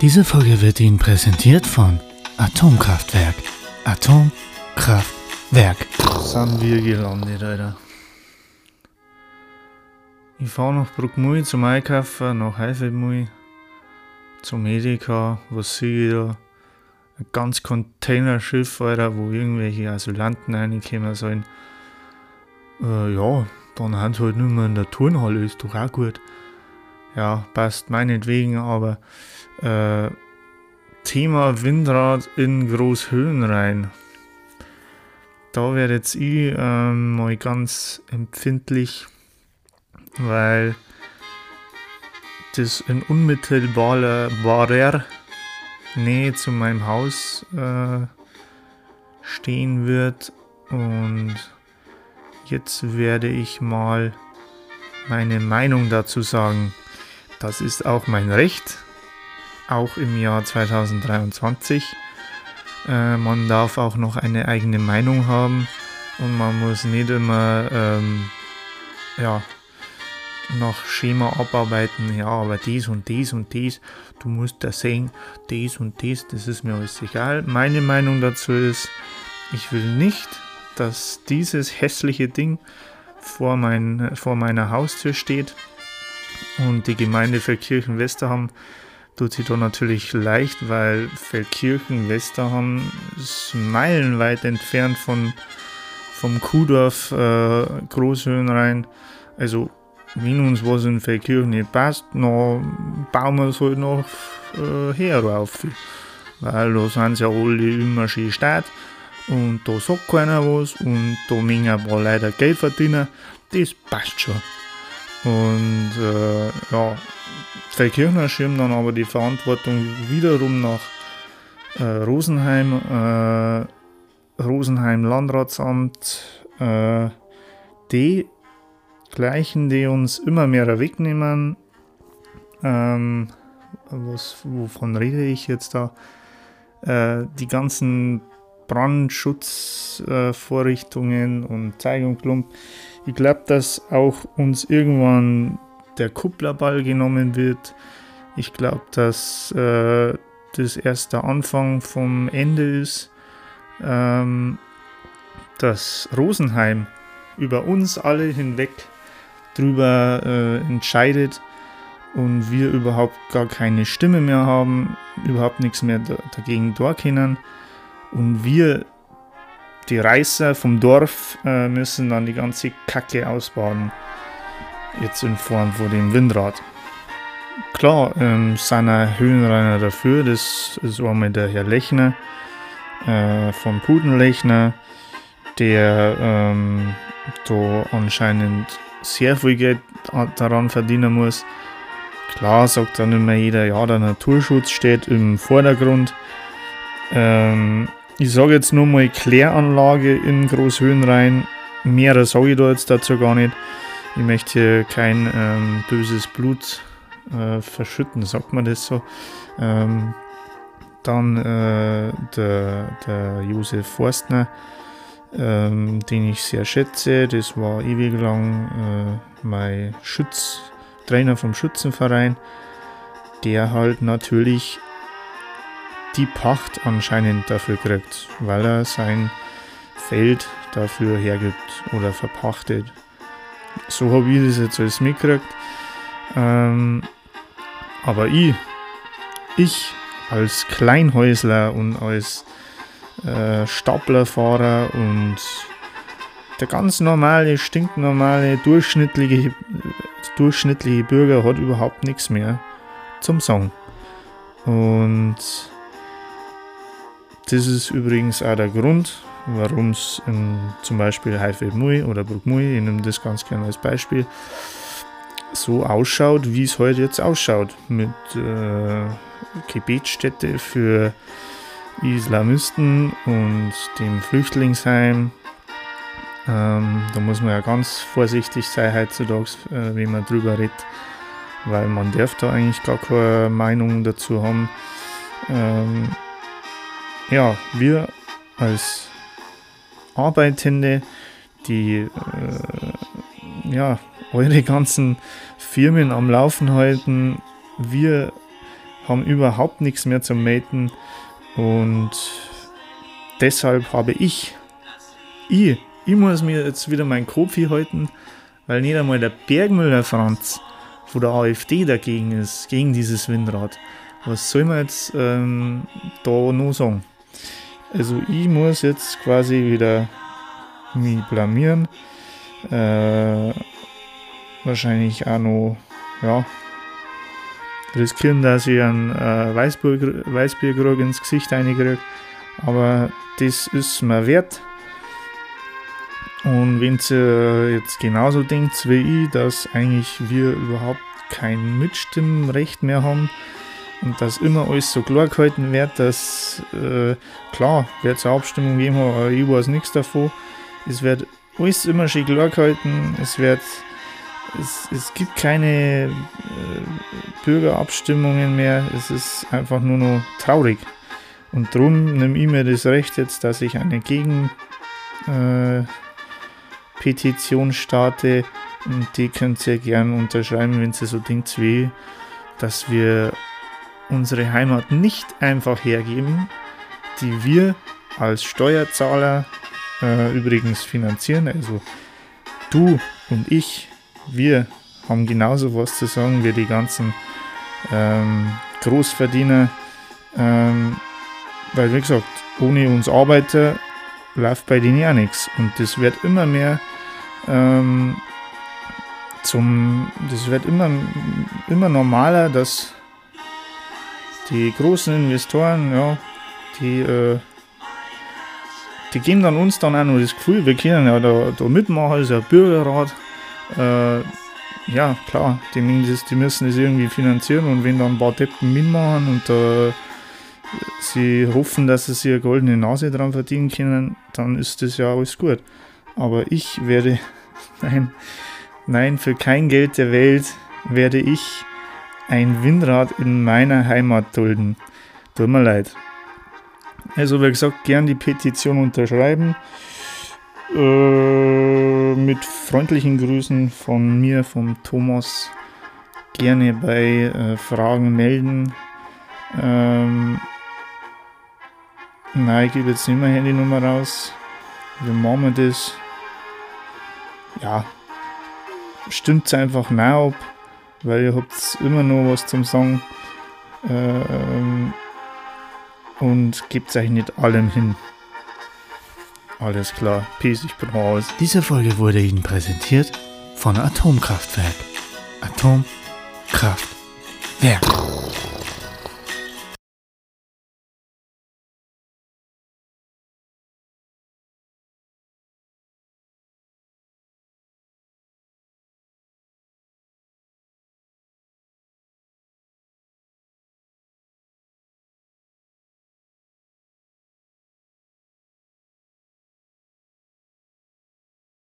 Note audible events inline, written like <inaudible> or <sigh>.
Diese Folge wird Ihnen präsentiert von Atomkraftwerk. Atomkraftwerk. Sind wir gelandet, Alter. Ich fahre nach Bruckmui zum Einkaufen, nach Heifelmui, zum Edeka. Was sehe ich da? Ein ganz Containerschiff, Alter, wo irgendwelche Asylanten reinkommen sollen. Äh, ja, dann haben halt nur mehr in der Turnhalle, ist doch auch gut. Ja, passt meinetwegen, aber äh, Thema Windrad in Großhöhenrhein. Da werde jetzt ich äh, mal ganz empfindlich, weil das in unmittelbarer Nähe zu meinem Haus äh, stehen wird und jetzt werde ich mal meine Meinung dazu sagen. Das ist auch mein Recht, auch im Jahr 2023. Äh, man darf auch noch eine eigene Meinung haben und man muss nicht immer ähm, ja, nach Schema abarbeiten, ja, aber dies und dies und dies, du musst da sehen, dies und dies, das ist mir alles egal. Meine Meinung dazu ist, ich will nicht, dass dieses hässliche Ding vor, mein, vor meiner Haustür steht und die Gemeinde Feldkirchen Westerham tut sich da natürlich leicht, weil Feldkirchen Westerham ist meilenweit entfernt von, vom Kuhdorf äh, Großhöhenrhein. Also wenn uns was in Feldkirchen nicht passt, dann bauen wir es halt noch äh, her rauf. Weil da sind sie ja alle immer schön stark und da sagt keiner was und da mögen ein paar Leute Geld verdienen. Das passt schon. Und äh, ja, Feldkirchner schirmt dann aber die Verantwortung wiederum nach äh, Rosenheim, äh, Rosenheim Landratsamt, äh, die gleichen, die uns immer mehr wegnehmen. Ähm, was, wovon rede ich jetzt da? Äh, die ganzen Brandschutzvorrichtungen und Zeigungsklump. Ich glaube, dass auch uns irgendwann der Kupplerball genommen wird. Ich glaube, dass äh, das erst der Anfang vom Ende ist. Ähm, dass Rosenheim über uns alle hinweg drüber äh, entscheidet und wir überhaupt gar keine Stimme mehr haben, überhaupt nichts mehr dagegen durchkennen. Und wir, die Reißer vom Dorf, äh, müssen dann die ganze Kacke ausbaden. Jetzt in Form von dem Windrad. Klar, ähm, sind Höhenreiner dafür. Das ist einmal der Herr Lechner äh, von Putenlechner, der ähm, da anscheinend sehr viel Geld daran verdienen muss. Klar sagt dann immer jeder, ja, der Naturschutz steht im Vordergrund. Ähm, ich sage jetzt nur mal Kläranlage in Großhöhenrhein. Mehr sage ich da jetzt dazu gar nicht. Ich möchte hier kein ähm, böses Blut äh, verschütten, sagt man das so. Ähm, dann äh, der, der Josef Forstner, ähm, den ich sehr schätze. Das war ewig lang äh, mein Schutz, Trainer vom Schützenverein, der halt natürlich die Pacht anscheinend dafür kriegt, weil er sein Feld dafür hergibt oder verpachtet. So habe ich das jetzt alles mitgekriegt. Ähm, aber ich, ich als Kleinhäusler und als äh, Staplerfahrer und der ganz normale, stinknormale, durchschnittliche, durchschnittliche Bürger hat überhaupt nichts mehr zum Sagen. Und das ist übrigens auch der Grund, warum es zum Beispiel Haifeld Mui oder Bruck Mui, ich nehme das ganz gerne als Beispiel, so ausschaut, wie es heute jetzt ausschaut. Mit äh, Gebetsstätte für Islamisten und dem Flüchtlingsheim. Ähm, da muss man ja ganz vorsichtig sein heutzutage, äh, wenn man drüber redet, weil man darf da eigentlich gar keine Meinung dazu haben. Ähm, ja, wir als Arbeitende, die äh, ja, eure ganzen Firmen am Laufen halten, wir haben überhaupt nichts mehr zum Maten und deshalb habe ich, ich, ich muss mir jetzt wieder meinen Kopf hier halten, weil nicht einmal der Bergmüller Franz von der AfD dagegen ist, gegen dieses Windrad. Was soll man jetzt ähm, da noch sagen? Also ich muss jetzt quasi wieder mich blamieren. Äh, wahrscheinlich auch noch, ja, riskieren, dass ich einen äh, Weißbier, Weißbiergrog ins Gesicht reinkriege. Aber das ist mir wert. Und wenn ihr jetzt genauso denkt wie ich, dass eigentlich wir überhaupt kein Mitstimmrecht mehr haben und dass immer alles so klar gehalten wird, dass äh, klar wird es eine Abstimmung geben, aber ich weiß nichts davon. Es wird alles immer schön klar gehalten, es wird es, es gibt keine äh, Bürgerabstimmungen mehr, es ist einfach nur noch traurig. Und darum nehme ich mir das Recht jetzt, dass ich eine Gegen äh, starte und die könnt ihr gerne unterschreiben, wenn sie so denkt wie, dass wir unsere Heimat nicht einfach hergeben, die wir als Steuerzahler äh, übrigens finanzieren. Also du und ich, wir haben genauso was zu sagen wie die ganzen ähm, Großverdiener, ähm, weil wie gesagt, ohne uns Arbeiter läuft bei denen ja nichts. Und das wird immer mehr ähm, zum, das wird immer, immer normaler, dass die großen Investoren, ja, die, äh, die geben dann uns dann auch noch das Gefühl, wir können ja da, da mitmachen, also ein Bürgerrat. Äh, ja, klar, die, die müssen das irgendwie finanzieren und wenn dann ein paar Deppen mitmachen und äh, sie hoffen, dass sie sich eine goldene Nase dran verdienen können, dann ist das ja alles gut. Aber ich werde, <laughs> nein, nein, für kein Geld der Welt werde ich ein Windrad in meiner Heimat dulden. Tut mir leid. Also, wie gesagt, gern die Petition unterschreiben. Äh, mit freundlichen Grüßen von mir, vom Thomas. Gerne bei äh, Fragen melden. Ähm, nein, ich gebe jetzt nicht mehr Handynummer raus. Wie machen wir das? Ja, stimmt es einfach nach ab, weil ihr habt immer noch was zum Sagen. Ähm, und gebt euch nicht allem hin. Alles klar, peace, ich bin raus. Diese Folge wurde Ihnen präsentiert von Atomkraftwerk. Atomkraftwerk.